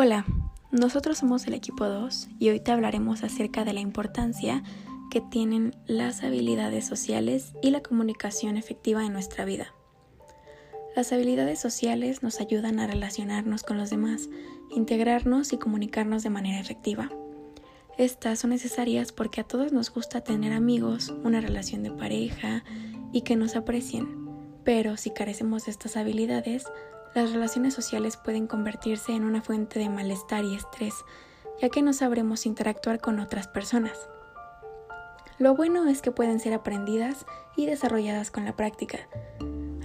Hola, nosotros somos el equipo 2 y hoy te hablaremos acerca de la importancia que tienen las habilidades sociales y la comunicación efectiva en nuestra vida. Las habilidades sociales nos ayudan a relacionarnos con los demás, integrarnos y comunicarnos de manera efectiva. Estas son necesarias porque a todos nos gusta tener amigos, una relación de pareja y que nos aprecien. Pero si carecemos de estas habilidades, las relaciones sociales pueden convertirse en una fuente de malestar y estrés, ya que no sabremos interactuar con otras personas. Lo bueno es que pueden ser aprendidas y desarrolladas con la práctica.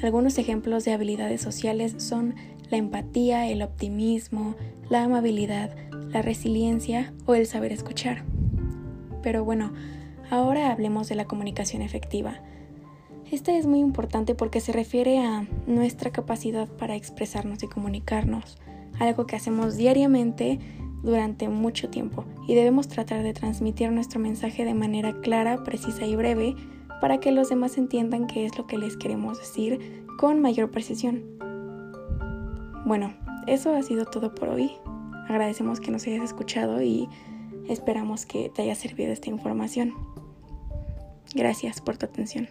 Algunos ejemplos de habilidades sociales son la empatía, el optimismo, la amabilidad, la resiliencia o el saber escuchar. Pero bueno, ahora hablemos de la comunicación efectiva. Esta es muy importante porque se refiere a nuestra capacidad para expresarnos y comunicarnos, algo que hacemos diariamente durante mucho tiempo y debemos tratar de transmitir nuestro mensaje de manera clara, precisa y breve para que los demás entiendan qué es lo que les queremos decir con mayor precisión. Bueno, eso ha sido todo por hoy. Agradecemos que nos hayas escuchado y esperamos que te haya servido esta información. Gracias por tu atención.